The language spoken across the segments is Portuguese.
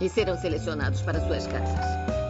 e serão selecionados para suas casas.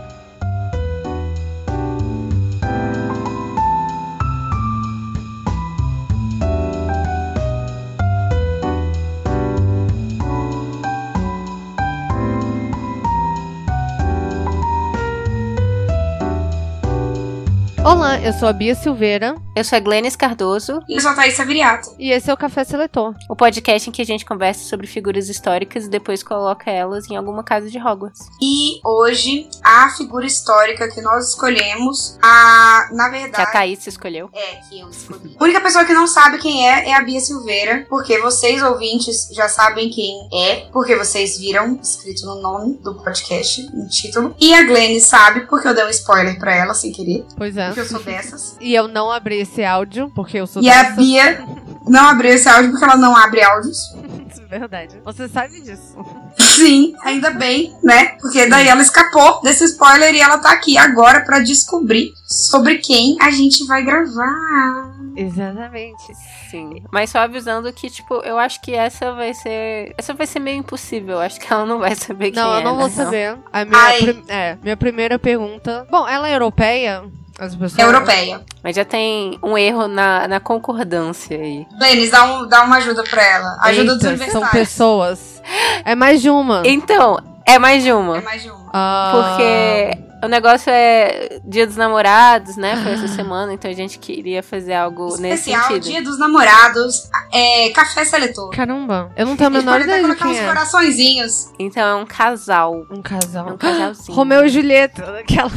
Eu sou a Bia Silveira. Eu sou a Glennis Cardoso. E eu sou a Thaís Saviriato. E esse é o Café Seletor. O podcast em que a gente conversa sobre figuras históricas e depois coloca elas em alguma casa de Hogwarts. E hoje, a figura histórica que nós escolhemos, a, na verdade... Que a Thaís escolheu. É, que eu escolhi. a única pessoa que não sabe quem é, é a Bia Silveira, porque vocês, ouvintes, já sabem quem é, porque vocês viram escrito no nome do podcast, no título. E a Glennis sabe, porque eu dei um spoiler pra ela, sem querer. Pois é porque eu sou dessas. E eu não abri esse áudio, porque eu sou e dessas. E a Bia não abriu esse áudio porque ela não abre áudios. Verdade. Você sabe disso. Sim, ainda bem, né? Porque daí ela escapou desse spoiler e ela tá aqui agora para descobrir sobre quem a gente vai gravar. Exatamente. Sim. Mas só avisando que, tipo, eu acho que essa vai ser. Essa vai ser meio impossível. Acho que ela não vai saber quem não, é. Não, eu não né? vou saber. A minha, prim... é, minha primeira pergunta. Bom, ela é europeia? As pessoas... Europeia. Mas já tem um erro na, na concordância aí. Denis, dá, um, dá uma ajuda pra ela. Ajuda Eita, dos universitários. São pessoas. É mais de uma. Então, é mais de uma. É mais de uma. Ah. Porque o negócio é Dia dos Namorados, né? Foi essa semana, então a gente queria fazer algo Especial, nesse sentido. Dia dos Namorados, é, café seletor. Caramba, eu não tenho a menor ideia de quem uns é. coraçõezinhos. Então é um casal. Um casal. É um casalzinho. Romeu e Julieta, aquelas.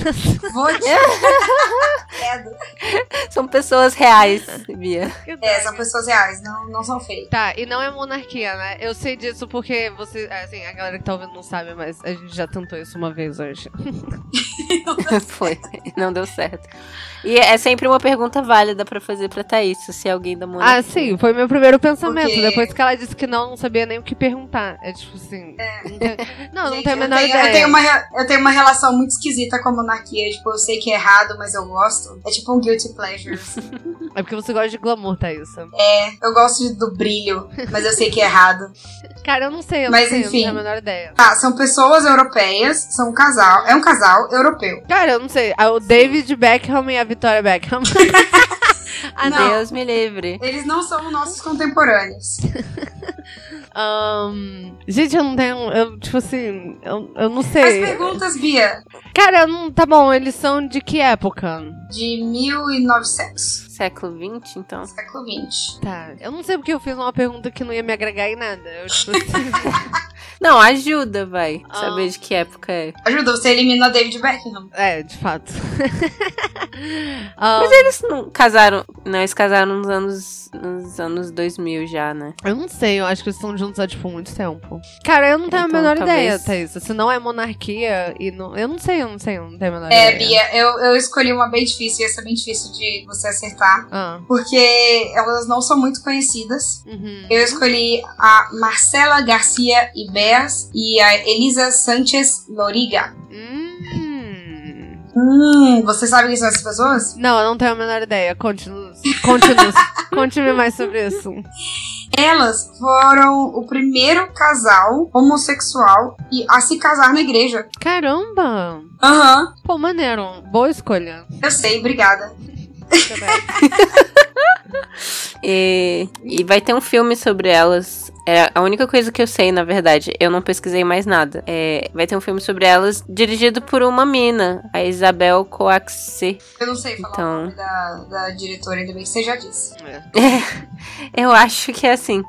Vou te... São pessoas reais, Bia. É, são pessoas reais, não, não são fake. Tá, e não é monarquia, né? Eu sei disso porque você, assim, a galera que tá ouvindo não sabe, mas a gente já tentou isso uma vez hoje. Foi, não deu certo. E é sempre uma pergunta válida pra fazer pra Thaís, se alguém da monarquia. Ah, sim, foi meu primeiro pensamento. Porque... Depois que ela disse que não, não sabia nem o que perguntar. É tipo assim. É. Não, tem... não, Gente, não tenho a menor eu tenho, ideia. Eu tenho, uma, eu tenho uma relação muito esquisita com a monarquia. Tipo, eu sei que é errado, mas eu gosto. É tipo um guilty pleasure. é porque você gosta de glamour, Thaís. É, eu gosto do brilho, mas eu sei que é errado. Cara, eu não sei, eu mas, não sei, enfim. não tenho a menor ideia. Tá, são pessoas europeias, são um casal, é um casal europeu. Cara, eu não sei. O David Beckham e a Victoria Beckham. ah, Deus me livre. Eles não são nossos contemporâneos. um, gente, eu não tenho. Eu, tipo assim, eu, eu não sei. As perguntas, Bia. Cara, não, tá bom, eles são de que época? De 1900. Século XX, então? Século XX. Tá. Eu não sei porque eu fiz uma pergunta que não ia me agregar em nada. Eu, tipo assim... não, ajuda, vai. Ah. Saber de que época é. Ajuda, você elimina David Beckham. É, de fato. Mas eles não casaram. Não, eles casaram nos anos. Nos anos 2000 já, né? Eu não sei, eu acho que eles estão juntos há, tipo, muito tempo. Cara, eu não tenho então, a menor talvez... ideia, Thaís. Se não é monarquia e não. Eu não sei, eu não sei, eu não tenho a menor é, ideia. É, Bia, eu, eu escolhi uma bem difícil, essa é bem difícil de você acertar. Ah. Porque elas não são muito conhecidas. Uhum. Eu escolhi a Marcela Garcia E a Elisa Sanchez Loriga. Hum. Hum, você sabe quem são essas pessoas? Não, eu não tenho a menor ideia. Continue. Continue. Conte-me mais sobre isso. Elas foram o primeiro casal homossexual a se casar na igreja. Caramba! Aham. Uhum. Pô, maneiro. Boa escolha. Eu sei, obrigada. e, e vai ter um filme sobre elas. É a única coisa que eu sei, na verdade. Eu não pesquisei mais nada. É, vai ter um filme sobre elas dirigido por uma mina, a Isabel Coaxi. Eu não sei falar então... o nome da, da diretora, ainda bem que você já disse. É. eu acho que é assim.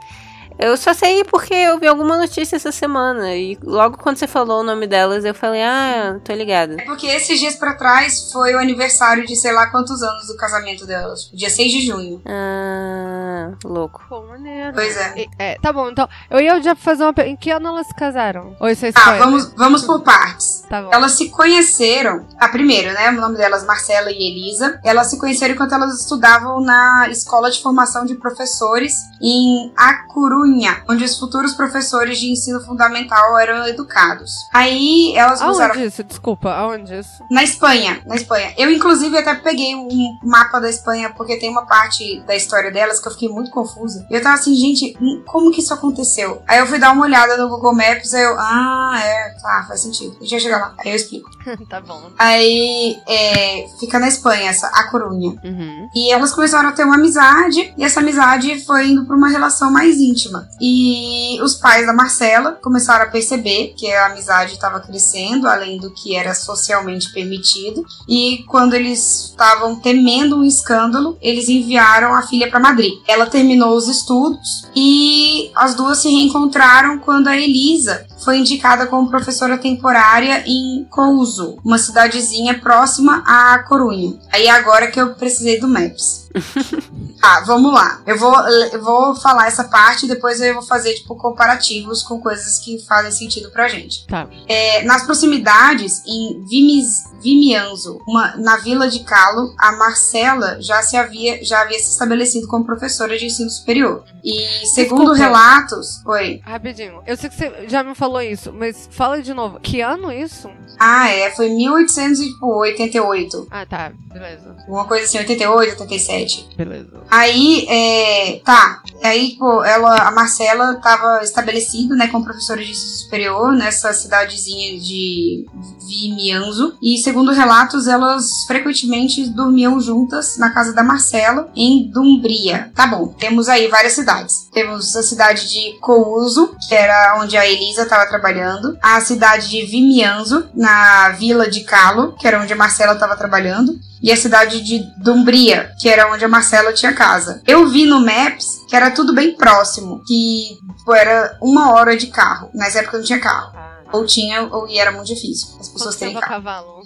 Eu só sei porque eu vi alguma notícia essa semana. E logo quando você falou o nome delas, eu falei, ah, tô ligada. É porque esses dias pra trás foi o aniversário de sei lá quantos anos do casamento delas. Dia 6 de junho. Ah, louco. Pô, maneiro. Pois é. é. Tá bom, então. Eu ia já fazer uma pergunta. Em que ano elas se casaram? Ou isso é Ah, vamos, vamos por partes. Tá bom. Elas se conheceram. A primeira, né? O nome delas, Marcela e Elisa. Elas se conheceram enquanto elas estudavam na escola de formação de professores em Acurunha onde os futuros professores de ensino fundamental eram educados. Aí elas Aonde usaram... isso? Desculpa, aonde isso? Na Espanha, na Espanha. Eu, inclusive, até peguei um mapa da Espanha, porque tem uma parte da história delas que eu fiquei muito confusa. E eu tava assim, gente, hum, como que isso aconteceu? Aí eu fui dar uma olhada no Google Maps, aí eu, ah, é, tá, faz sentido. A gente vai chegar lá, aí eu explico. tá bom. Aí, é, fica na Espanha, essa, a Corunha. Uhum. E elas começaram a ter uma amizade, e essa amizade foi indo pra uma relação mais íntima. E os pais da Marcela começaram a perceber que a amizade estava crescendo, além do que era socialmente permitido. E quando eles estavam temendo um escândalo, eles enviaram a filha para Madrid. Ela terminou os estudos e as duas se reencontraram quando a Elisa foi indicada como professora temporária em Couso, uma cidadezinha próxima a Corunha. Aí agora que eu precisei do Maps. tá, vamos lá. Eu vou, eu vou falar essa parte e depois eu vou fazer, tipo, comparativos com coisas que fazem sentido pra gente. Tá. É, nas proximidades, em Vimis, Vimianzo, uma, na vila de Calo, a Marcela já se havia, já havia se estabelecido como professora de ensino superior. E segundo Desculpa. relatos. Oi. Rapidinho. Eu sei que você já me falou isso, mas fala de novo. Que ano isso? Ah, é. Foi 1888. Ah, tá. Beleza. Uma coisa assim, 88, 87. Beleza. Aí, é. Tá. Aí, pô, ela, a Marcela estava estabelecida, né, como professora de ensino superior nessa cidadezinha de Vimianzo. E segundo relatos, elas frequentemente dormiam juntas na casa da Marcela, em Dumbria. Tá bom, temos aí várias cidades. Temos a cidade de Couso, que era onde a Elisa estava trabalhando. A cidade de Vimianzo, na vila de Calo, que era onde a Marcela estava trabalhando e a cidade de Dumbria, que era onde a Marcela tinha casa. Eu vi no Maps que era tudo bem próximo, que tipo, era uma hora de carro. Nessa época não tinha carro. Ou tinha, ou e era muito difícil. As pessoas terem carro. cavalo?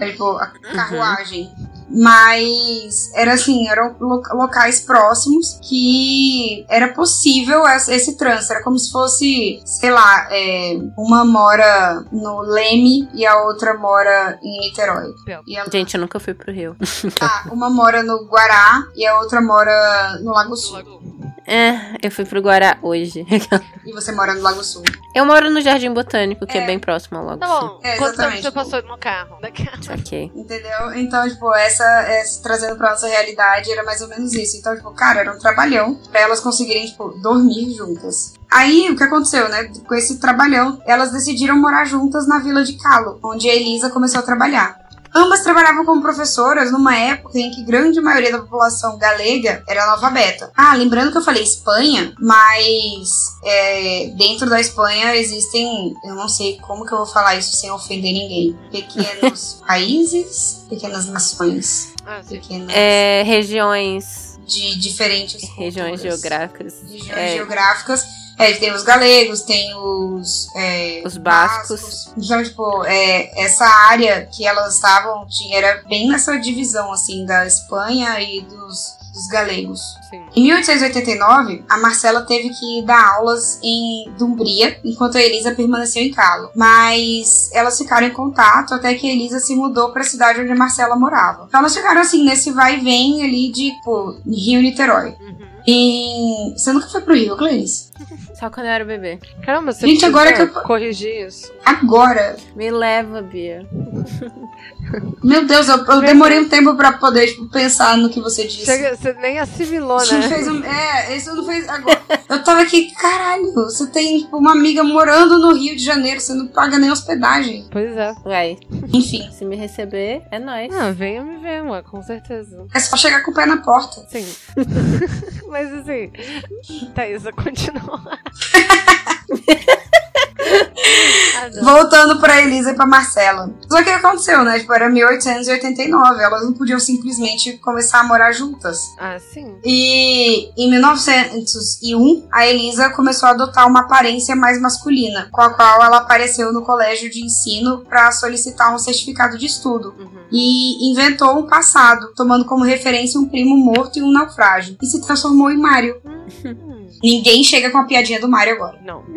Era, tipo, a carruagem. Mas era assim, eram locais próximos que era possível esse trânsito. Era como se fosse, sei lá, é, uma mora no Leme e a outra mora em Niterói. Ela... Gente, eu nunca fui pro Rio. Ah, uma mora no Guará e a outra mora no Lago Sul. É, eu fui pro Guará hoje. e você mora no Lago Sul? Eu moro no Jardim Botânico, que é, é bem próximo ao Lago tá Sul. É, Quanto tempo você passou no carro? Ok. Entendeu? Então, tipo, essa, essa, trazendo pra nossa realidade era mais ou menos isso. Então, tipo, cara, era um trabalhão pra elas conseguirem, tipo, dormir juntas. Aí, o que aconteceu, né? Com esse trabalhão, elas decidiram morar juntas na Vila de Calo, onde a Elisa começou a trabalhar. Ambas trabalhavam como professoras numa época em que grande maioria da população galega era analfabeta. Ah, lembrando que eu falei Espanha, mas é, dentro da Espanha existem, eu não sei como que eu vou falar isso sem ofender ninguém, pequenos países, pequenas nações, ah, pequenas é, regiões de diferentes regiões culturas, geográficas, regiões é. geográficas é, tem os galegos, tem os. É, os bascos. bascos. Então, tipo, é, essa área que elas estavam tinha, era bem nessa divisão, assim, da Espanha e dos, dos galegos. Sim. Em 1889, a Marcela teve que dar aulas em Dumbria, enquanto a Elisa permaneceu em Calo. Mas elas ficaram em contato até que a Elisa se mudou para a cidade onde a Marcela morava. Então elas ficaram assim nesse vai e vem ali de tipo, Rio-Niterói. Uhum. E você nunca foi pro Rio, Clarice? Só quando eu era bebê. Caramba, você Gente, agora que eu corrigir isso. Agora. Me leva, Bia. Meu Deus, eu, eu demorei um tempo pra poder tipo, pensar no que você disse. Você, você nem assimilou né? Fez um, é, isso não fez. Agora, eu tava aqui, caralho, você tem tipo, uma amiga morando no Rio de Janeiro, você não paga nem hospedagem. Pois é. Vai. Enfim. Se me receber, é nóis. Não, venha me ver, mano, com certeza. É só chegar com o pé na porta. Sim. Mas assim, Thaisa, continua. Voltando pra Elisa e pra Marcela. Só que o que aconteceu, né? Tipo, era 1889. Elas não podiam simplesmente começar a morar juntas. Ah, sim. E em 1901, a Elisa começou a adotar uma aparência mais masculina, com a qual ela apareceu no colégio de ensino para solicitar um certificado de estudo. Uhum. E inventou um passado, tomando como referência um primo morto e um naufrágio. E se transformou em Mário. Hum. Ninguém chega com a piadinha do Mário agora. Não.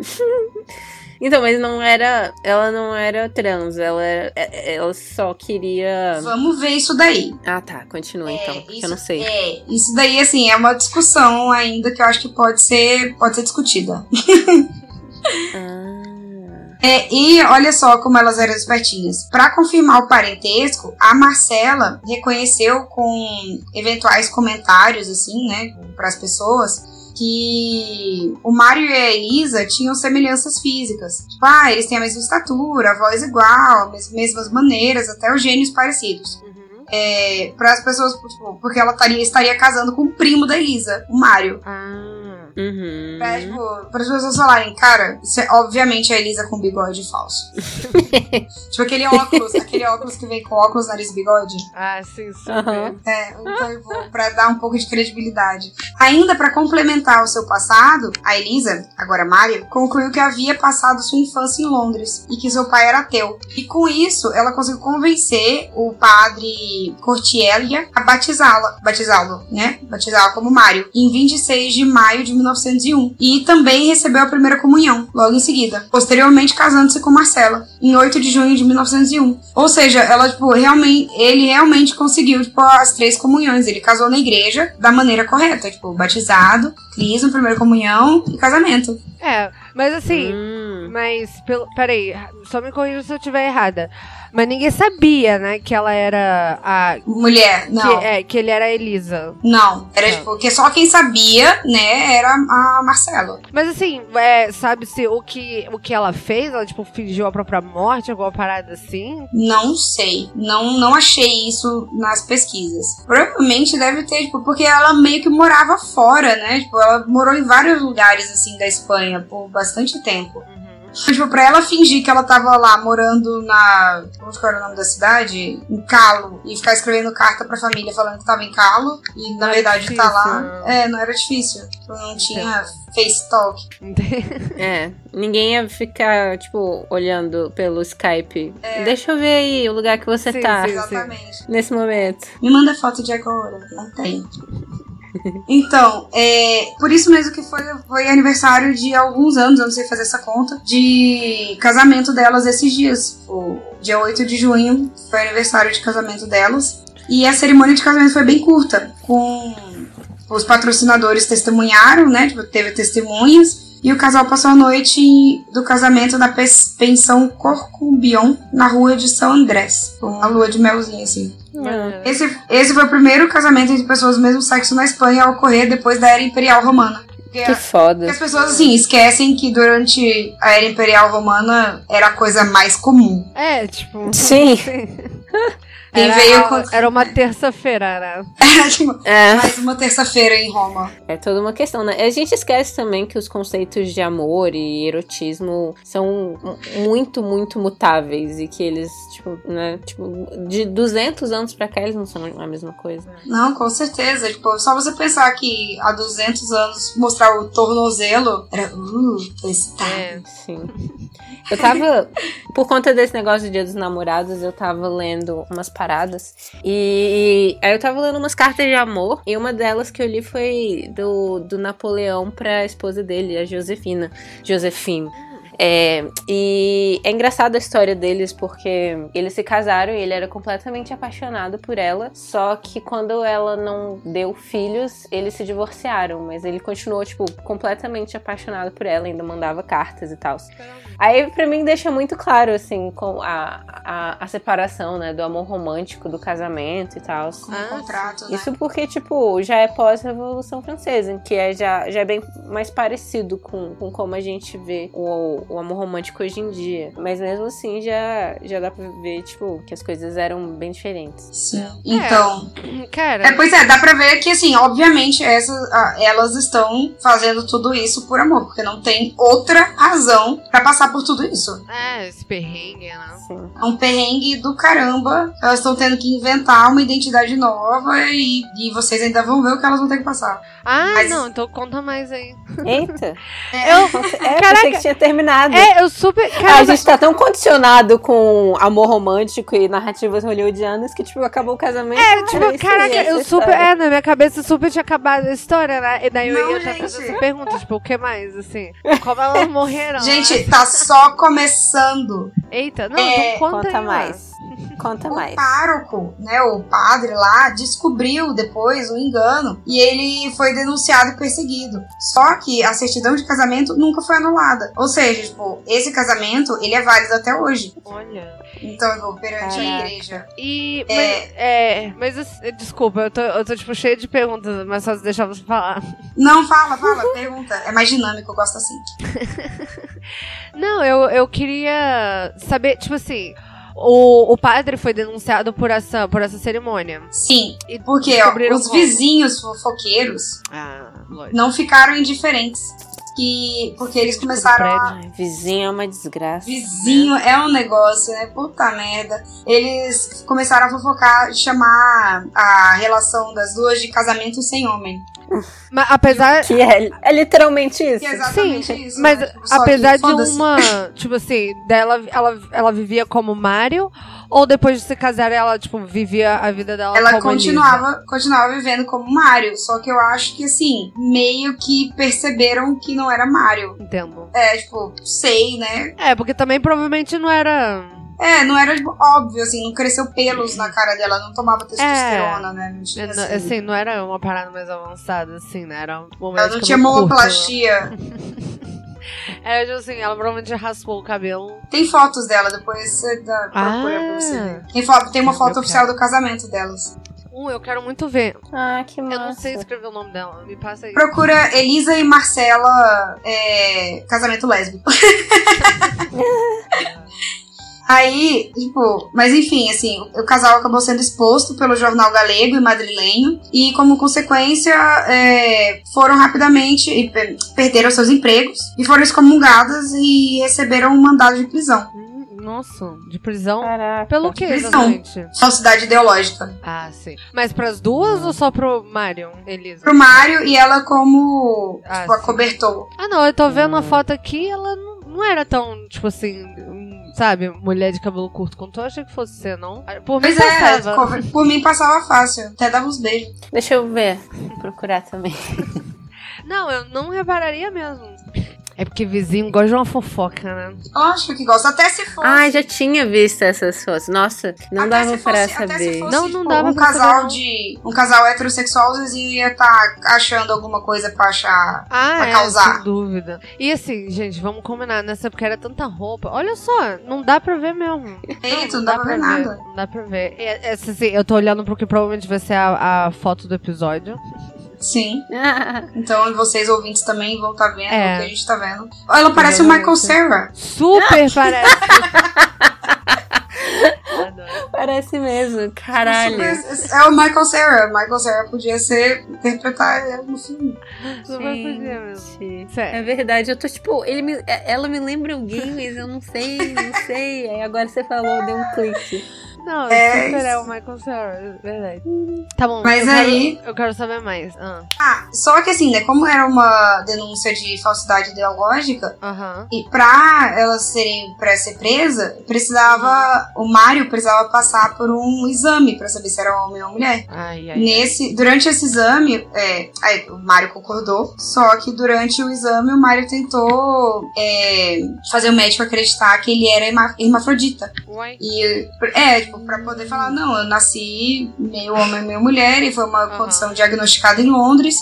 Então, mas não era. Ela não era trans, ela, era, é, ela só queria. Vamos ver isso daí. Ah, tá. Continua então, porque eu não sei. É, isso daí, assim, é uma discussão ainda que eu acho que pode ser, pode ser discutida. ah. É, e olha só como elas eram espertinhas. Para confirmar o parentesco, a Marcela reconheceu com eventuais comentários, assim, né, para as pessoas, que o Mário e a Elisa tinham semelhanças físicas. Tipo, ah, eles têm a mesma estatura, a voz igual, as mesmas maneiras, até os gênios parecidos. É, para as pessoas, tipo, porque ela taria, estaria casando com o primo da Elisa, o Mário. Ah. Uhum. Pra, tipo, para as pessoas falarem, cara, isso é obviamente a Elisa com bigode falso. tipo aquele óculos, aquele óculos que vem com óculos, nariz e bigode. Ah, sim, super. Uhum. É, então eu vou pra dar um pouco de credibilidade. Ainda para complementar o seu passado, a Elisa, agora Mário, concluiu que havia passado sua infância em Londres e que seu pai era ateu. E com isso, ela conseguiu convencer o padre Cortielia a batizá-la, batizá-lo, né? Batizá-la como Mário, em 26 de maio de 1901. E também recebeu a primeira comunhão, logo em seguida. Posteriormente, casando-se com Marcela, em 8 de junho de 1901. Ou seja, ela, tipo, realmente, ele realmente conseguiu, tipo, as três comunhões. Ele casou na igreja da maneira correta, tipo, batizado, crisma, primeira comunhão e casamento. É, mas assim, Hum. mas pelo, peraí, só me corrija se eu estiver errada. Mas ninguém sabia, né, que ela era a Mulher, não. que, é, que ele era a Elisa. Não, era Não. tipo, que só quem sabia, né, era a Marcela. Mas assim, é, sabe-se o que, o que ela fez? Ela, tipo, fingiu a própria morte, alguma parada assim? Não sei. Não, não achei isso nas pesquisas. Provavelmente deve ter, tipo, porque ela meio que morava fora, né? Tipo, ela morou em vários lugares, assim, da Espanha por bastante tempo. Tipo, pra ela fingir que ela tava lá morando na. Como que era o nome da cidade? Em Calo. E ficar escrevendo carta pra família falando que tava em Calo. E na Não é verdade tá lá. difícil. É, não era difícil. Tipo, não tinha face talk. É, ninguém ia ficar, tipo, olhando pelo Skype. Deixa eu ver aí o lugar que você Sim, tá sim. Exatamente. nesse momento. Me manda foto de agora. Não tem. Então, é, por isso mesmo que foi, foi aniversário de alguns anos, eu não sei fazer essa conta, de casamento delas esses dias. O dia 8 de junho foi aniversário de casamento delas. E a cerimônia de casamento foi bem curta, com os patrocinadores testemunharam, né? Tipo, teve testemunhas. E o casal passou a noite do casamento na pensão Corcumbion, na rua de São Andrés. Uma lua de melzinho, assim. É. Esse, esse foi o primeiro casamento entre pessoas do mesmo sexo na Espanha a ocorrer depois da Era Imperial Romana. Porque, Que foda. porque as pessoas, assim, esquecem que durante a Era Imperial Romana era a coisa mais comum. É, tipo. Sim. Quem Era, veio com- era uma terça-feira? Era, É. mais uma terça-feira em Roma. É toda uma questão, né? A gente esquece também que os conceitos de amor e erotismo são muito, muito mutáveis e que eles, tipo, né? Tipo, de 200 anos pra cá eles não são a mesma coisa. Não, com certeza. Tipo, só você pensar que há 200 anos mostrar o tornozelo era, uh, tô excitado. É. Sim. Eu tava, por conta desse negócio do Dia dos Namorados, eu tava lendo umas paradas. E aí eu tava lendo umas cartas de amor. E uma delas que eu li foi do, do Napoleão pra esposa dele, a Josefina. Josefine. É, e é engraçado a história deles porque eles se casaram e ele era completamente apaixonado por ela. Só que quando ela não deu filhos, eles se divorciaram. Mas ele continuou, tipo, completamente apaixonado por ela, ainda mandava cartas e tal. Aí, pra mim, deixa muito claro, assim, com a, a, a separação, né? Do amor romântico, do casamento e tal. Ah, contrato, né? Isso porque, tipo, já é pós-Revolução Francesa, que é, já, já é bem mais parecido com, com como a gente vê o, o amor romântico hoje em dia. Mas mesmo assim, já, já dá pra ver, tipo, que as coisas eram bem diferentes. Sim. Então. É, cara. É, pois é, dá pra ver que, assim, obviamente, essas, elas estão fazendo tudo isso por amor, porque não tem outra razão para passar por tudo isso. É, esse perrengue, né? Sim. É um perrengue do caramba. Elas estão tendo que inventar uma identidade nova e, e vocês ainda vão ver o que elas vão ter que passar. Ah, Mas- não, então conta mais aí. Eita! É, Eu, É, Caraca. pensei que tinha terminado. É, eu super. Cara, a gente tá tão condicionado com amor romântico e narrativas hollywoodianas que, tipo, acabou o casamento. É, ah, tipo, caraca, eu super. história. É, na minha cabeça super tinha acabado a história, né? E daí eu Não, ia até gente. fazer essa pergunta, tipo, o que mais, assim? Como elas morreram? Gente, né? tá só começando. Eita, não, é, então conta, Conta aí, mais. Conta O mais. pároco, né, o padre lá, descobriu depois o engano e ele foi denunciado e perseguido. Só que a certidão de casamento nunca foi anulada. Ou seja, tipo, esse casamento, ele é válido até hoje. Olha. Então, perante a Caraca. igreja. E. É. Mas, é, mas desculpa, eu tô, eu tô, tipo, cheia de perguntas, mas só deixar você falar. Não, fala, fala, pergunta. É mais dinâmico, eu gosto assim. Não, eu, eu queria saber, tipo assim. O, o padre foi denunciado por essa, por essa cerimônia. Sim, E porque ó, os como? vizinhos fofoqueiros Ah, não ficaram indiferentes. Que, porque eles começaram a, Ai, vizinho é uma desgraça. Vizinho é um negócio, né? Puta merda. Eles começaram a fofocar, chamar a relação das duas de casamento sem homem. Mas apesar. Que é, é literalmente isso. Que é exatamente Sim, isso. mas né? Tipo, que apesar de uma. Tipo assim, dela, ela, ela vivia como Mario, ou depois de se casar, ela, tipo, vivia a vida dela Ela como continuava, continuava vivendo como Mario. Só que eu acho que, assim, meio que perceberam que não era Mario. Entendo. É, tipo, sei, né? É, porque também provavelmente não era. É, não era óbvio, assim, não cresceu pelos na cara dela, não tomava testosterona, né? Não tinha, é, assim, Assim, não era uma parada mais avançada, assim, né? Era um momento ela não tinha mamoplastia. Era tipo assim, ela provavelmente raspou o cabelo. Tem fotos dela, depois você dá, procura pra você ver. Tem, fo- tem uma foto oficial quero. do casamento delas. Um, eu quero muito ver. Ah, que massa. Eu não sei escrever o nome dela. Me passa aí. Procura Elisa e Marcela é, casamento lésbico. Aí, tipo, mas enfim, assim, o, o casal acabou sendo exposto pelo jornal galego e madrilenho, e como consequência, é, foram rapidamente e pe- perderam seus empregos e foram excomungadas e receberam um mandado de prisão. Hum, Nossa, de prisão? Caraca. Pelo que Prisão. exatamente? Falsidade ideológica. Ah, sim. Mas pras duas ou só pro Marion, Elisa? Pro Mário e ela como, Ah, tipo, sim. acobertou. Ah, não, eu tô vendo a Hum. foto aqui, ela não, não era tão, tipo assim, sabe, mulher de cabelo curto quanto eu achei que fosse ser, não? Por mim é, passava. por mim passava fácil, até dava uns beijos. Deixa eu ver. Procurar também. Não, eu não repararia mesmo. É porque vizinho gosta de uma fofoca, né? Lógico que gosta, até se fosse. Ai, já tinha visto essas fotos. Nossa, não Até dava se pra fosse- até se saber. fosse, Não, não tipo, dava um pra saber, casal não. de um casal heterossexual, às vezes ia estar achando alguma coisa pra achar. Ah, Pra é, causar. sem dúvida. E assim, gente, vamos combinar, nessa época era tanta roupa. Olha só, não dá pra ver mesmo. Eita, não dá pra ver nada. Não dá pra ver. É, é, assim, eu tô olhando pro que provavelmente vai ser a, a foto do episódio. Sim. Então vocês ouvintes também vão estar vendo É. o que a gente tá vendo. Ela parece o Michael. Cera. Super parece. Parece mesmo, caralho. Super- é o Michael Cera. Michael Cera podia ser interpretar ele no filme. Super podia mesmo. Gente, É verdade, eu tô tipo, ele me- ela me lembra alguém, mas eu não sei, não sei. Aí agora você falou, deu um clique. Não, É é o Michael Cera, verdade. Tá bom, Mas eu aí- Quero, eu quero saber mais. Ah, Ah, só que assim, né? Como era uma denúncia de falsidade ideológica, Aham. e pra elas serem pra ser presa, precisava. O Mário precisava passar por um exame pra saber se era homem ou mulher. Ai, ai. Nesse, durante esse exame, é, aí o Mário concordou, só que durante o exame o Mário tentou é, fazer o médico acreditar que ele era herma- hermafrodita. Uai. E é, tipo, pra poder falar, não, eu nasci meio homem, meio mulher, e foi uma condição diagnosticada em Londres.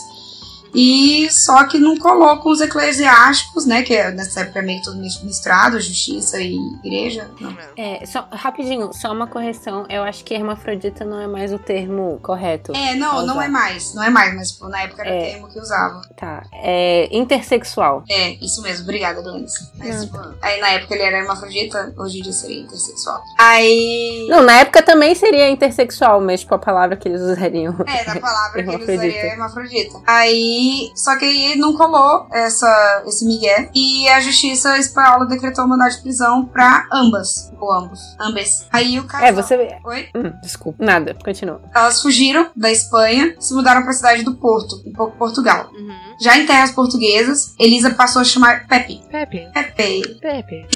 E só que não colou com os eclesiásticos, né? Que é, nessa época é meio tudo misturado, justiça e igreja. Não. É, só, rapidinho, só uma correção. Eu acho que hermafrodita não é mais o termo correto. É, não, não é mais. Não é mais, mas tipo, na época era o É. termo que usava. Tá. É intersexual. É, isso mesmo, obrigada, Glennis. Mas, Não, tipo, aí na época ele era hermafrodita, hoje em dia seria intersexual. Aí. Não, na época também seria intersexual, mas tipo a palavra que eles usariam. É, da palavra que ele Hermafrodita. usaria é hermafrodita. Aí. Só que aí não colou essa, esse migué. E a justiça espanhola decretou mandado de prisão pra ambas. Ou ambos. Ambas. Aí o casal. É, você. Oi? Hum, desculpa. Nada, continua. Elas fugiram da Espanha se mudaram pra cidade do Porto, em Por- Portugal. Uhum. Já em terras portuguesas, Elisa passou a chamar Pepe. Pepe. Pepe. Pepe.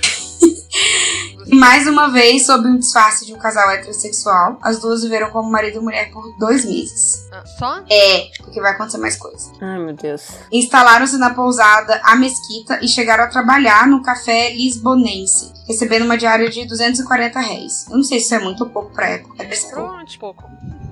E mais uma vez, sob um disfarce de um casal heterossexual, as duas viveram como marido e mulher por dois meses. Ah, só? É, porque vai acontecer mais coisa. Ai, meu Deus. Instalaram-se na pousada A Mesquita e chegaram a trabalhar no café lisbonense, recebendo uma diária de 240 réis. Eu não sei se isso é muito ou pouco pra época. ser pouco. Provavelmente pouco.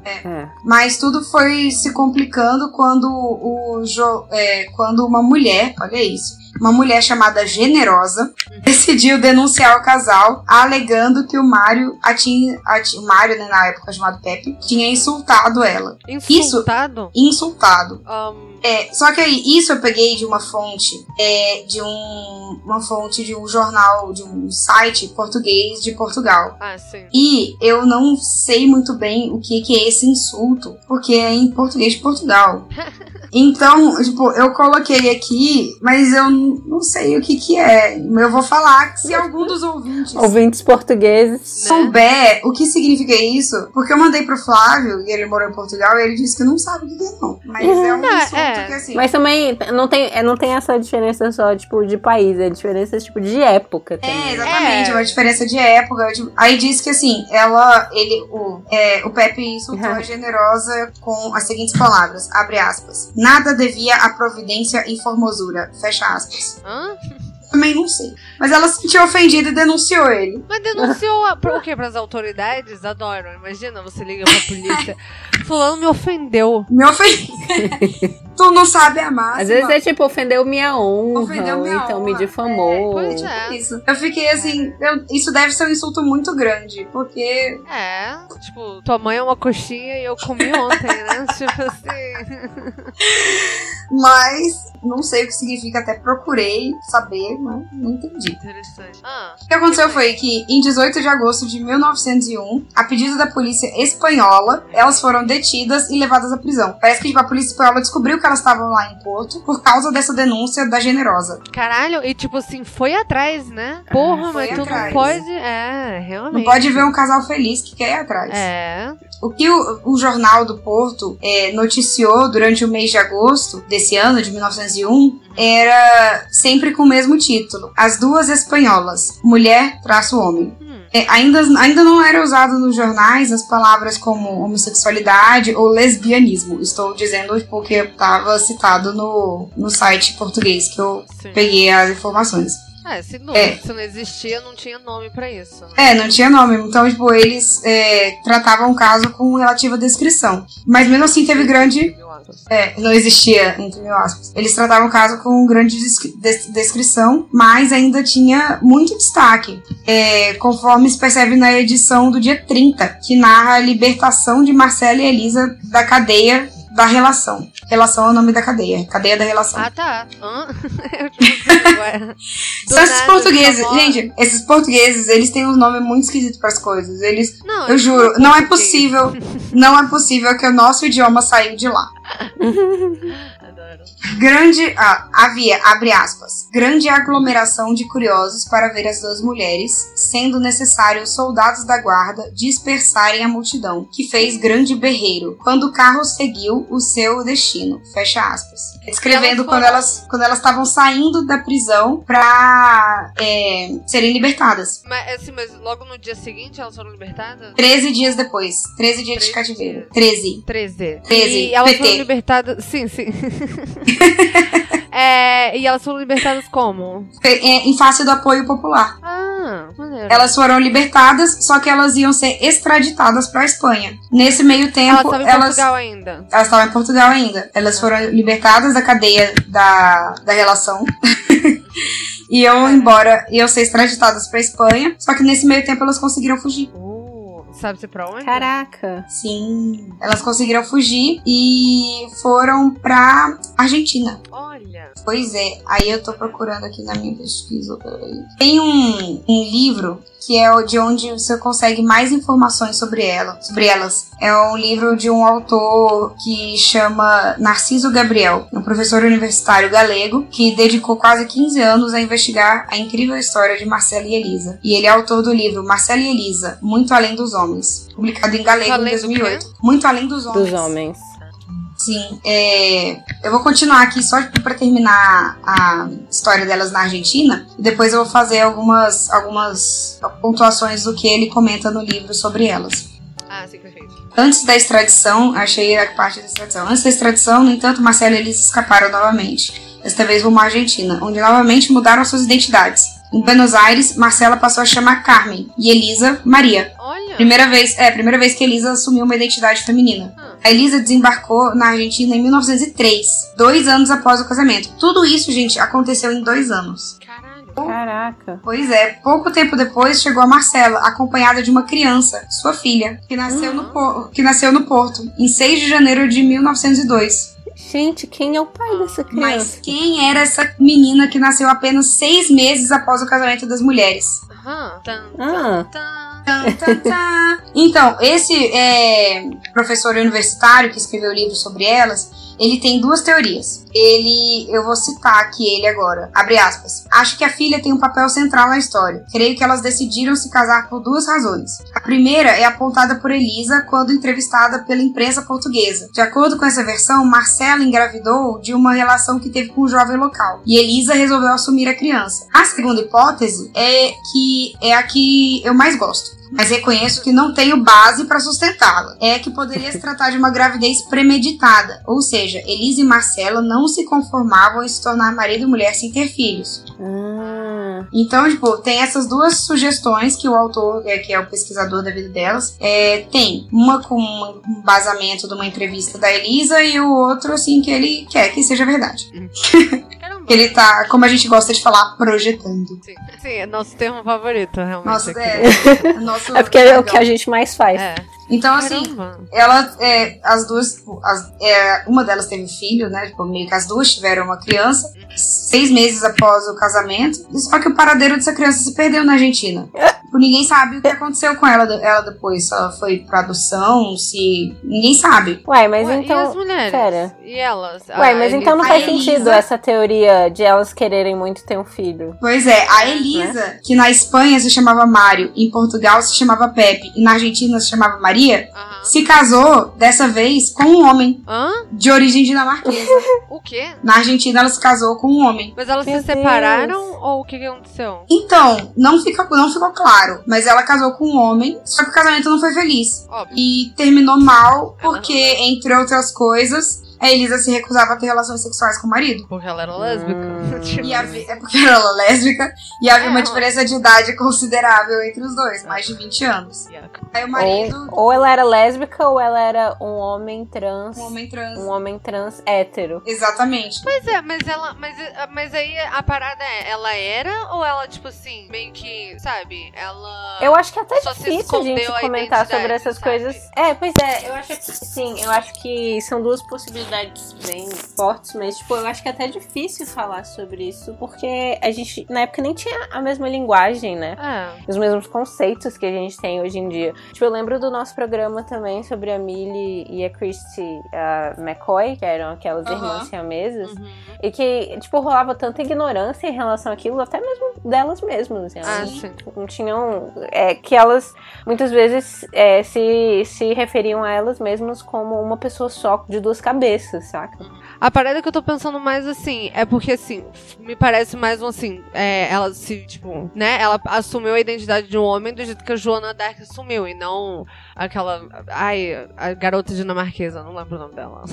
É. Mas tudo foi se complicando quando o Jo- é, quando uma mulher, olha isso, uma mulher chamada Generosa decidiu denunciar o casal, alegando que o Mário, a tinha, a ti- o Mário, né, na época chamado Pepe, tinha insultado ela. Insultado? Insultado. Um, É, só que aí, isso eu peguei de uma fonte, é, de um, uma fonte de um jornal, de um site português de Portugal. ah, sim. E eu não sei muito bem o que, que é esse insulto, porque é em português de Portugal. Então, tipo, eu coloquei aqui, mas eu não sei o que que é. Eu vou falar se algum dos ouvintes Ouvintes portugueses. souber o que significa isso, porque eu mandei pro Flávio, e ele morou em Portugal, e ele disse que não sabe o que que é não. Mas é um assim... Mas também não tem, é, não tem essa diferença só, tipo, de país, é diferença, tipo, de época também. É, exatamente, É. uma diferença de época. aí diz que assim, ela, ele, o, é, o Pepe insultou a generosa com as seguintes palavras, abre aspas. Nada devia a providência e formosura, fecha aspas. Hã? Também não sei. Mas ela se sentiu ofendida e denunciou ele. Mas denunciou a, pro quê? Pras autoridades? Adoram. Imagina, você liga pra polícia. Fulano me ofendeu. Me ofendi. tu não sabe amar. Às vezes é tipo, ofendeu minha honra, Ofendeu minha então me honra, difamou. Pois é. Isso. Eu fiquei assim, eu- isso deve ser um insulto muito grande, porque É, tipo, tua mãe é uma coxinha e eu comi ontem, né? tipo assim. Mas não sei o que significa, até procurei saber, mas não entendi. Interessante. Ah, O que aconteceu foi que, em 18 de agosto de 1901, a pedido da polícia espanhola, elas foram detidas e levadas à prisão. Parece que tipo, a polícia espanhola descobriu que elas estavam lá em Porto por causa dessa denúncia da Generosa. caralho, e tipo assim, foi atrás, né? Porra, Foi mas tu atrás. não pode. É, Não realmente. pode ver um casal feliz que quer ir atrás. É. O que o, o jornal do Porto é, noticiou durante o mês de agosto desse ano, de 1901, era sempre com o mesmo título: As Duas Espanholas, Mulher traço Homem. Hum. É, ainda, ainda não era usado nos jornais as palavras como homossexualidade ou lesbianismo. Estou dizendo porque estava citado no, no site português que eu Sim. peguei as informações. É, se não, É. se não existia, não tinha nome pra isso. né? É, não tinha nome. Então, tipo, eles é, tratavam o caso com relativa descrição. Mas mesmo assim teve grande. É, não existia, entre mil aspas. Eles tratavam o caso com grande descri- des- descrição, mas ainda tinha muito destaque. É, conforme se percebe na edição do dia 30, que narra a libertação de Marcela e Elisa da cadeia da relação. Relação é o nome da cadeia. Cadeia da relação. Ah, tá. Hã? São esses portugueses. Gente, esses portugueses, eles têm um nome muito esquisito para as coisas. Eles Não, Eu juro, não é possível, não é possível que o nosso idioma saiu de lá. Grande. Ah, havia, abre aspas, grande aglomeração de curiosos para ver as duas mulheres, sendo necessário os soldados da guarda dispersarem a multidão, que fez grande berreiro, quando o carro seguiu o seu destino. Fecha aspas. Descrevendo Elas quando elas quando elas estavam saindo da prisão pra é, serem libertadas. Mas, assim, mas logo no dia seguinte elas foram libertadas? 13 dias depois. 13 dias de 13 cativeiro. dias. 13. 13. 13, E elas PT. foram libertadas. Sim, sim. É, e elas foram libertadas como? É, em face do apoio popular. Ah, maneiro. Elas foram libertadas, só que elas iam ser extraditadas pra Espanha. Nesse meio Elas tempo, estavam em elas Portugal ainda. elas estavam em Portugal ainda. Elas foram libertadas da cadeia da, da relação. e iam embora, iam ser extraditadas pra Espanha. Só que nesse meio tempo elas conseguiram fugir. Sabe-se pra onde? Caraca. Sim. Elas conseguiram fugir e foram pra Argentina. Olha. Pois é, aí eu tô procurando aqui na minha pesquisa. peraí. Tem um, um livro que é o de onde você consegue mais informações sobre ela, sobre elas. É um livro de um autor que chama Narciso Gabriel, um professor universitário galego que dedicou quase 15 anos a investigar a incrível história de Marcela e Elisa. E ele é autor do livro Marcela e Elisa, Muito Além dos Homens, publicado em galego em do 2008. Muito Além dos Homens. Dos homens. Sim, é, eu vou continuar aqui só para terminar a história delas na Argentina e depois eu vou fazer algumas, algumas pontuações do que ele comenta no livro sobre elas. Ah, sim, perfeito. Antes da extradição, achei a parte da extradição. Antes da extradição, no entanto, Marcelo e Elisa escaparam novamente. Desta vez rumo à Argentina, onde novamente mudaram suas identidades. Em Buenos Aires, Marcela passou a chamar Carmen e Elisa Maria. Olha. Primeira vez, é, primeira vez que Elisa assumiu uma identidade feminina. A Elisa desembarcou na Argentina em 1903, dois anos após o casamento. Tudo isso, gente, aconteceu em dois anos. Caralho. Caraca. Pois é, pouco tempo depois chegou a Marcela, acompanhada de uma criança, sua filha, que nasceu, no, Por- que nasceu no Porto, em 6 de janeiro de 1902. Gente, quem é o pai dessa criança? Mas quem era essa menina que nasceu apenas seis meses após o casamento das mulheres? Aham. Ah. Então, esse é, professor universitário que escreveu o livro sobre elas, ele tem duas teorias. Ele, eu vou citar aqui ele agora. Abre aspas. Acho que a filha tem um papel central na história. Creio que elas decidiram se casar por duas razões. A primeira é apontada por Elisa quando entrevistada pela imprensa portuguesa. De acordo com essa versão, Marcela engravidou de uma relação que teve com um jovem local. E Elisa resolveu assumir a criança. A segunda hipótese é que é a que eu mais gosto mas reconheço que não tenho base para sustentá-la. É que poderia se tratar de uma gravidez premeditada, ou seja, Elisa e Marcela não se conformavam em se tornar marido e mulher sem ter filhos. Ah. Então, tipo, tem essas duas sugestões que o autor, é, que é o pesquisador da vida delas, é, tem. Uma com um basamento de uma entrevista da Elisa e o outro, assim, que ele quer que seja verdade. Ele tá, como a gente gosta de falar, projetando. Sim, sim, é nosso termo favorito, realmente. Nossa, aqui. é, nosso É porque é o que a gente mais faz. É. Então, assim, Caramba. ela, é, as duas, as- é, uma delas teve filho, né? Tipo, meio que as duas tiveram uma criança, seis meses após o casamento. Só que o paradeiro dessa criança se perdeu na Argentina. Tipo, ninguém sabe o que aconteceu com ela, ela depois. Se ela foi pra adoção, se. Ninguém sabe. Ué, mas Ué, então. e as mulheres? Pera. E elas? Ué, Ah, mas então não faz Elisa- sentido essa teoria de elas quererem muito ter um filho. Pois é, a Elisa, que na Espanha se chamava Mário, em Portugal se chamava Pepe e na Argentina se chamava Maria, Aham. se casou dessa vez com um homem Hã? de origem dinamarquesa. O quê? na Argentina ela se casou com um homem. Mas elas Meu se separaram ou o que, que aconteceu? Então, não, fica, não ficou claro, mas ela casou com um homem, só que o casamento não foi feliz. Óbvio. E terminou mal porque, entre outras coisas, a Elisa se recusava a ter relações sexuais com o marido. Porque ela era lésbica. Hum. E havia, é porque ela era lésbica e havia É, uma diferença de idade considerável entre os dois, mais de 20 anos. Aí o marido, Ou, ou ela era lésbica ou ela era um homem trans. um homem trans. Um homem trans hétero. Exatamente. Pois é, mas ela. Mas, mas aí a parada é, ela era ou ela, tipo assim, meio que, sabe? Ela. Eu acho que é até Só difícil a gente a comentar sobre essas sabe? coisas. É, pois é, eu acho que sim, eu acho que são duas possibilidades identidades bem fortes, mas, tipo, eu acho que é até difícil falar sobre isso, porque a gente, na época, nem tinha a mesma linguagem, né? É. Os mesmos conceitos que a gente tem hoje em dia. Tipo, eu lembro do nosso programa também sobre a Millie e a Christy a McCoy, que eram aquelas Uhum. irmãs siamesas, Uhum. e que, tipo, rolava tanta ignorância em relação àquilo, até mesmo delas mesmas. Elas Ah, sim. não tinham. É, que elas muitas vezes é, se, se referiam a elas mesmas como uma pessoa só de duas cabeças, saca? A parada que eu tô pensando mais assim é porque assim, me parece mais um assim, é, ela se, tipo, né? Ela assumiu a identidade de um homem do jeito que a Joana Dark assumiu, e não aquela. Ai, a garota dinamarquesa, não lembro o nome dela.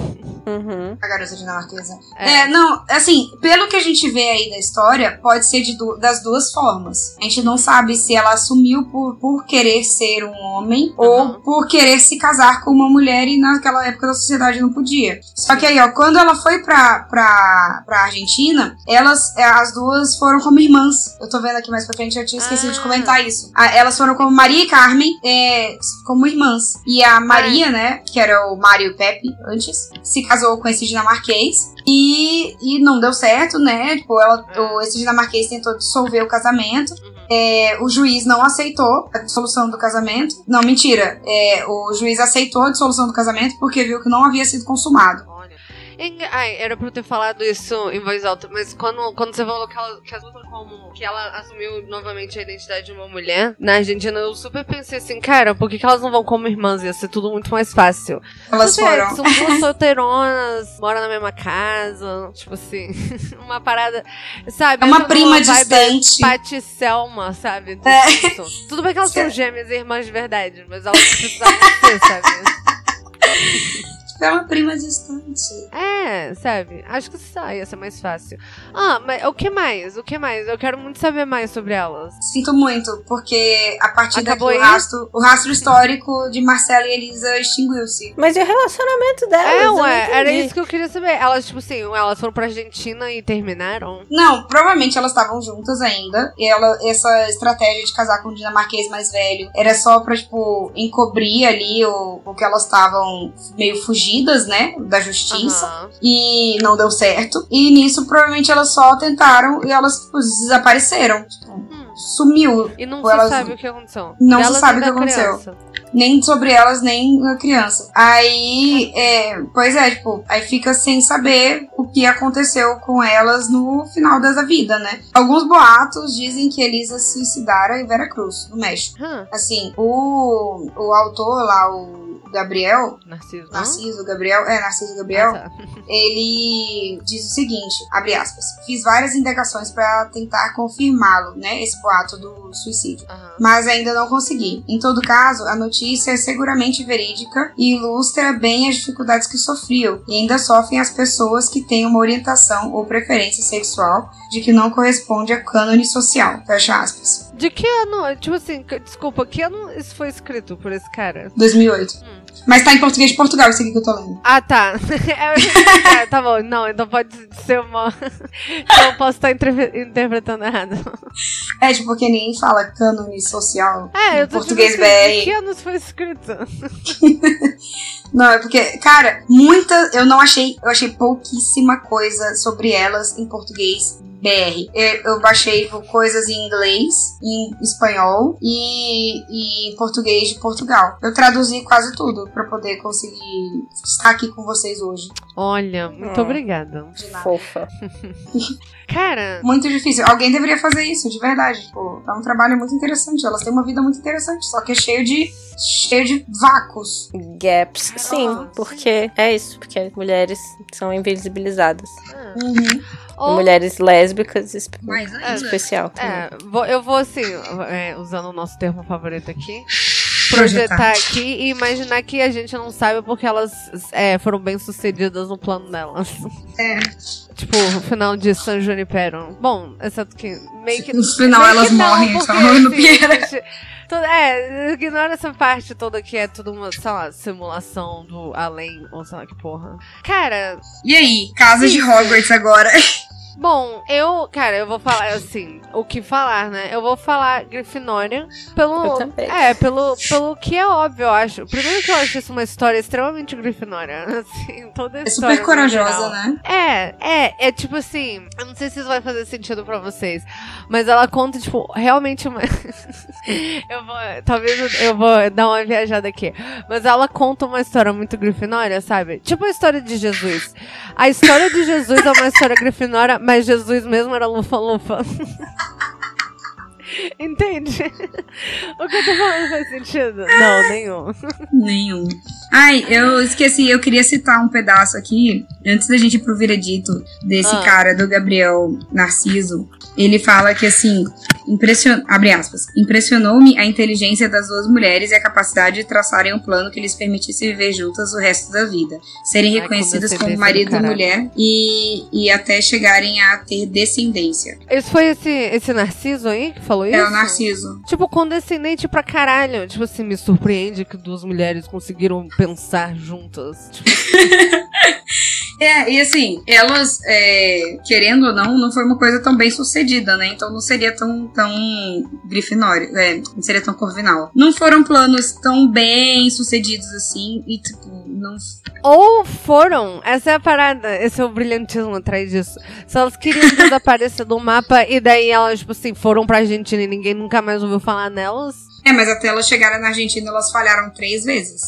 Uhum. A garota dinamarquesa. É. É. não, assim, pelo que a gente vê aí da história, pode ser de du- das duas formas. A gente não sabe se ela assumiu por, por querer ser um homem Uhum. ou por querer se casar com uma mulher e naquela época da sociedade não podia. Só que aí, ó, quando ela foi pra, pra, pra Argentina, elas, é, as duas foram como irmãs. Eu tô vendo aqui mais pra frente, eu tinha esquecido de Ah. comentar isso. Ah, elas foram como Maria e Carmen, é, como irmãs. E a Maria, né, que era o Mário e o Pepe antes, se casou com esse dinamarquês. E, e não deu certo, né? Tipo, ela, o, esse dinamarquês tentou dissolver o casamento. É, o juiz não aceitou a dissolução do casamento. Não, mentira. É, o juiz aceitou a dissolução do casamento porque viu que não havia sido consumado. Ai, era pra eu ter falado isso em voz alta, mas quando, quando você falou que, ela, que, as como, que ela assumiu novamente a identidade de uma mulher, na Argentina eu super pensei assim, cara, por que, que elas não vão como irmãs? Ia ser tudo muito mais fácil. Elas Você vê, foram. São duas solteironas, moram na mesma casa, tipo assim, uma parada, sabe? É uma prima distante. Paty Selma, sabe? Do É. Tudo bem que elas são gêmeas e irmãs de verdade, mas elas não precisavam ser, sabe? É uma prima distante. É, sabe? Acho que só ia ser mais fácil. Ah, mas o que mais? O que mais? Eu quero muito saber mais sobre elas. Sinto muito, porque a partir Acabou daqui o rastro, o rastro histórico de Marcela e Elisa extinguiu-se. Mas e o relacionamento delas? É, Eu não ué, era isso que eu queria saber. Elas, tipo assim, elas foram pra Argentina e terminaram? Não, provavelmente elas estavam juntas ainda. E ela, essa estratégia de casar com o dinamarquês mais velho era só pra, tipo, encobrir ali o, o que elas estavam meio fugidas, né? Da justiça. Aham. E não deu certo. E nisso, provavelmente, elas só tentaram e elas tipo, desapareceram. Tipo, Hum. sumiu. E não Ou se elas- sabe o que aconteceu. Não se sabe o que aconteceu. criança. Nem sobre elas, nem a criança. Aí, é, pois é, tipo, aí fica sem saber o que aconteceu com elas no final dessa vida, né? Alguns boatos dizem que Elisa se suicidara em Veracruz, no México. Assim, o, o autor lá, o Gabriel, Narciso. Narciso Gabriel, é, Narciso Gabriel, Ah, tá. ele diz o seguinte, abre aspas, fiz várias indagações pra tentar confirmá-lo, né, esse boato do suicídio Aham. mas ainda não consegui. Em todo caso, a notícia é seguramente verídica e ilustra bem as dificuldades que sofriam e ainda sofrem as pessoas que têm uma orientação ou preferência sexual de que não corresponde a cânone social. Fecha aspas. De que ano? Tipo assim, desculpa, que ano isso foi escrito por esse cara? 2008. Hum. Mas tá em português de Portugal, isso aqui que eu tô lendo. Ah, tá. É, é, tá bom, não, então pode ser uma. então eu posso estar interpre- interpretando errado. É, tipo, porque ninguém fala cânone social É, em eu tô português que BR. ano isso foi escrito? Não, é porque, cara, muita. Eu não achei. Eu achei pouquíssima coisa sobre elas em português BR. Eu, eu baixei coisas em inglês, em espanhol e, e em português de Portugal. Eu traduzi quase tudo pra poder conseguir estar aqui com vocês hoje. Olha, muito Hum. obrigada. De nada. Fofa. Cara, Muito difícil. Alguém deveria fazer isso, de verdade. Tipo, é um trabalho muito interessante. Elas têm uma vida muito interessante, só que é cheio de. cheio de vácuos. Gaps. Sim, porque é isso, porque as mulheres são invisibilizadas. ah, Uhum. Ou- mulheres lésbicas espe- Mais em ainda. especial. também. É, vou- eu vou assim, é, usando o nosso termo favorito aqui, Projetar. projetar aqui e imaginar que a gente não sabe porque elas é, foram bem sucedidas no plano delas. É. Tipo, o final de San Junipero. Bom, exceto que meio que. No final elas que não, morrem, só no assim, Piera. gente, tudo- é, ignora essa parte toda que é tudo uma, sei lá, simulação do além, ou sei lá que porra. Cara, E aí, Casa de Hogwarts agora. Bom, eu, cara, eu vou falar assim. o que falar, né? Eu vou falar Grifinória pelo. É, pelo, pelo que é óbvio, eu acho. Primeiro que eu acho isso uma história extremamente Grifinória. Assim, toda a É história. super no corajosa, né? É, é, é tipo assim, eu não sei se isso vai fazer sentido pra vocês, mas ela conta, tipo, realmente uma. eu vou. Talvez eu, eu vou dar uma viajada aqui. Mas ela conta uma história muito grifinória, sabe? Tipo a história de Jesus. A história de Jesus é uma história grifinória, mas Jesus mesmo era lufa-lufa. Entende? O que eu tô falando faz sentido? Não, nenhum. Nenhum. Ai, eu esqueci, eu queria citar um pedaço aqui, antes da gente ir pro veredito, desse Ah. cara, do Gabriel Narciso. Ele fala que, assim, impression... abre aspas, impressionou-me a inteligência das duas mulheres e a capacidade de traçarem um plano que lhes permitisse viver juntas o resto da vida. Serem Ai, reconhecidas como como marido do e mulher e, e até chegarem a ter descendência. Esse foi esse, esse Narciso aí que falou isso? É o Narciso. Tipo, condescendente pra caralho. Tipo assim, me surpreende que duas mulheres conseguiram pensar juntas. Tipo, É, e assim, elas, é, querendo ou não, não foi uma coisa tão bem sucedida, né? Então não seria tão, tão grifinório, é, não seria tão corvinal. Não foram planos tão bem sucedidos assim, e tipo, não. ou foram, essa é a parada, esse é o brilhantismo atrás disso. Se elas queriam desaparecer do mapa e daí elas, tipo assim, foram pra Argentina e ninguém nunca mais ouviu falar nelas. É, mas até elas chegarem na Argentina, elas falharam três vezes.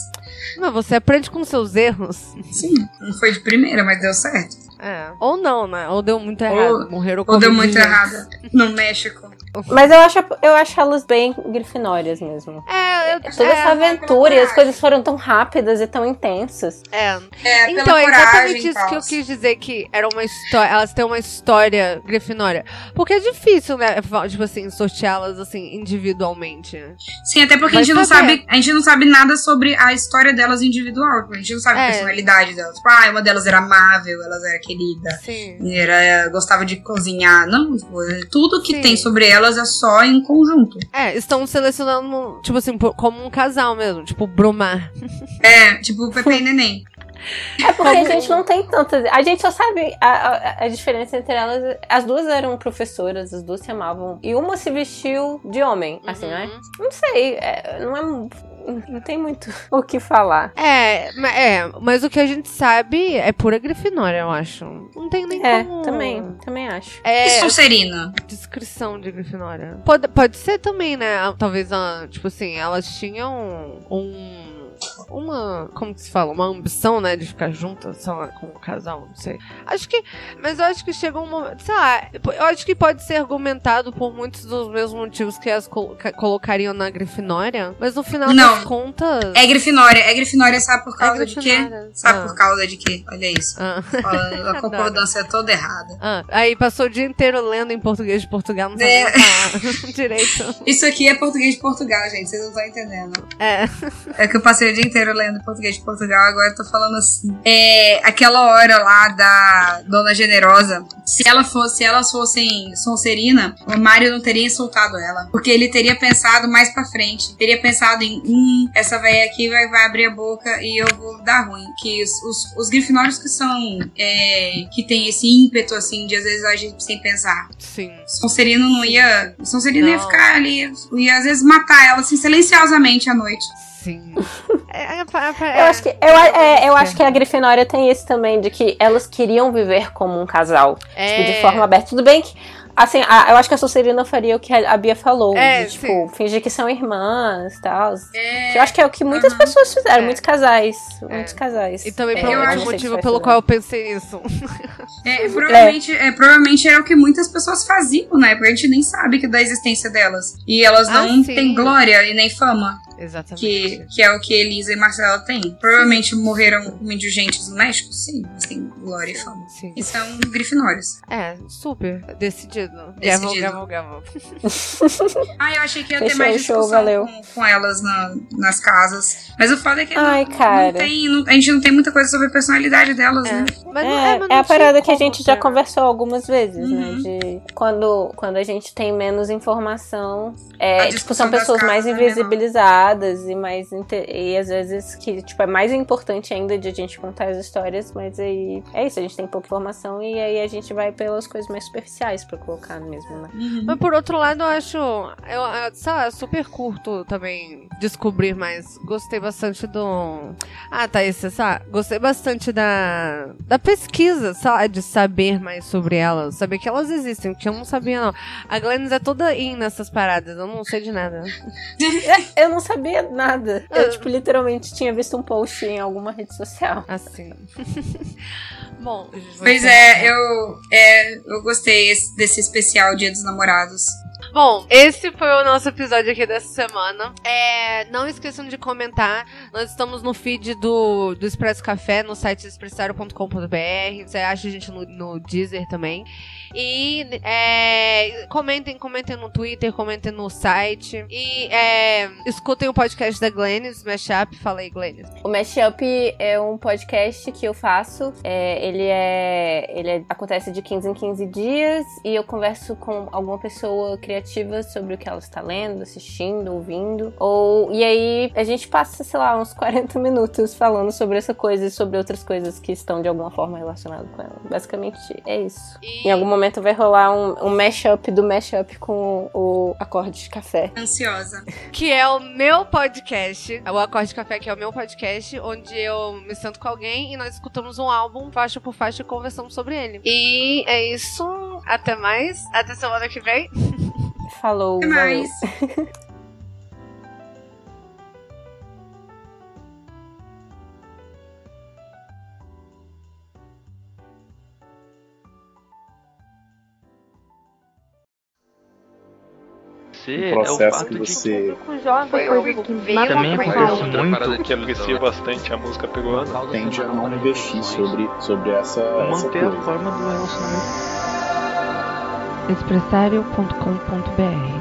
Mas você aprende com seus erros. Sim, não foi de primeira, mas deu certo. É. Ou não, né? Ou deu muito errado. Morreram Ou deu muito errado no México. Mas eu acho, eu acho elas bem grifinórias mesmo. É, eu, Toda essa aventura e as coisas foram tão rápidas e tão intensas. É. É, Então, é exatamente e isso que eu quis dizer, que era uma história. Elas têm uma história grifinória. Porque é difícil, né? Tipo assim, sorteá-las assim, individualmente. Sim, até porque a gente não sabe, a gente não sabe nada sobre a história delas individual. A gente não sabe a É. personalidade delas. Tipo, ah, uma delas era amável, elas era querida. Sim. Era, gostava de cozinhar. Não, tipo, tudo que Sim. tem sobre elas é só em conjunto. É, estão selecionando, tipo assim, como um casal mesmo. Tipo, Brumar. É, tipo Pepe e Neném. É porque a gente não tem tantas. A gente só sabe a, a, a diferença entre elas. As duas eram professoras, as duas se amavam. E uma se vestiu de homem, assim, né? Não sei, é, não é. Não tem muito o que falar. É, é, mas o que a gente sabe é pura grifinória, eu acho. Não tem nem É, como... também, também acho. É, E Sonserina? descrição de Grifinória. Pode, pode ser também, né? Talvez, ah, tipo assim, elas tinham um. Uma. Como que se fala? Uma ambição, né? De ficar juntas, sei lá, com o casal, não sei. Acho que. Mas eu acho que chegou um momento. Sei lá, eu acho que pode ser argumentado por muitos dos mesmos motivos que as ca- colocariam na Grifinória. Mas no final Não. das contas. É Grifinória. É Grifinória, sabe por É causa de quê? Sabe Ah. por causa de quê? Olha isso. Ah. A, a concordância é toda errada. Ah, aí passou o dia inteiro lendo em português de Portugal, não É. direito. Isso aqui é português de Portugal, gente. Vocês não estão entendendo. É. É que eu passei dia inteiro lendo português de Portugal, agora eu tô falando assim. É, aquela hora lá da Dona Generosa, se ela fosse, se elas fossem Sonserina, o Mário não teria insultado ela. Porque ele teria pensado mais pra frente. Teria pensado em, hum, essa velha aqui vai, vai abrir a boca e eu vou dar ruim. Que os, os, os grifinórios que são, é, que tem esse ímpeto, assim, de às vezes agir sem pensar. Sim. Sonserino não ia. Sonserino ia Não. ficar ali, ia às vezes matar ela, assim, silenciosamente à noite. Sim. É, é, é, Eu acho que, eu, é, eu acho que a Grifinória tem isso também, de que elas queriam viver como um casal. é, Tipo, de forma aberta. Tudo bem que. Assim, a- eu acho que a Sonserina faria o que a a Bia falou. É, de, tipo, fingir que são irmãs e tal. É, Eu acho que é o que muitas pessoas fizeram, É. muitos casais. É. Muitos casais. E também É, eu provavelmente acho o motivo pelo qual eu pensei nisso. É, provavelmente, é, provavelmente era o que muitas pessoas faziam, né? Porque a gente nem sabe que da existência delas. E elas Ah, não sim. têm glória e nem fama, Exatamente. que, que é o que Elisa e Marcela têm. Provavelmente morreram como indigentes no México, sim, mas têm glória e fama. Sim. E são grifinórios. É, super. Decidido. Decidido. Gavel, gavel, gavel. Ah, eu achei que ia ter Fechou, mais show, discussão valeu. com, com elas na- nas casas. Mas o foda é que Ai, não, cara. não tem, não- a gente não tem muita coisa sobre a personalidade delas, né? Mas É, não, é, mas não a parada que a gente já conversou algumas vezes, Uhum. né? De quando, quando a gente tem menos informação, é, A tipo, discussão são pessoas mais é invisibilizadas estruturadas e mais e às vezes que tipo é mais importante ainda de a gente contar as histórias, mas aí é isso, a gente tem pouca informação e aí a gente vai pelas coisas mais superficiais para colocar mesmo, né? Uhum. Mas por outro lado, eu acho, eu, eu sei lá, super curto também descobrir mais. Gostei bastante do Ah, tá, esse, sabe? Gostei bastante da da pesquisa, sabe, de saber mais sobre elas, saber que elas existem, que eu não sabia não. A Glennis é toda in nessas paradas, eu não sei de nada. eu não sabia nada. Eu, tipo, literalmente tinha visto um post em alguma rede social. Assim. Bom, pois é, eu, é, eu gostei desse especial Dia dos Namorados. Bom, esse foi o nosso episódio aqui dessa semana. É, não esqueçam de comentar. Nós estamos no feed do, do Expresso Café, no site expressario.com.br. Você acha a gente no, no Deezer também. E é, comentem, comentem no Twitter, comentem no site. E é, escutem o podcast da Glennis, Mashup. Fala aí, Glennis. O Mashup é um podcast que eu faço. É, ele é. Ele é, acontece de 15 em 15 dias e eu converso com alguma pessoa criativa sobre o que ela está lendo, assistindo, ouvindo. Ou, e aí a gente passa, sei lá, uns 40 minutos falando sobre essa coisa e sobre outras coisas que estão de alguma forma relacionadas com ela. Basicamente é isso. E... Em algum momento momento vai rolar um, um mashup do mashup com o Acorde de Café. Ansiosa. Que é o meu podcast. O Acorde de Café, que é o meu podcast, onde eu me sento com alguém e nós escutamos um álbum faixa por faixa e conversamos sobre ele. E é isso. Até mais. Até semana que vem. Falou. Até mais. você, o processo é o fato que você. De... Também acontece muito. que aprecia bastante a música peruana. Tende a não investir sobre, sobre essa. Manter essa a forma do relacionamento. Expressário.com.br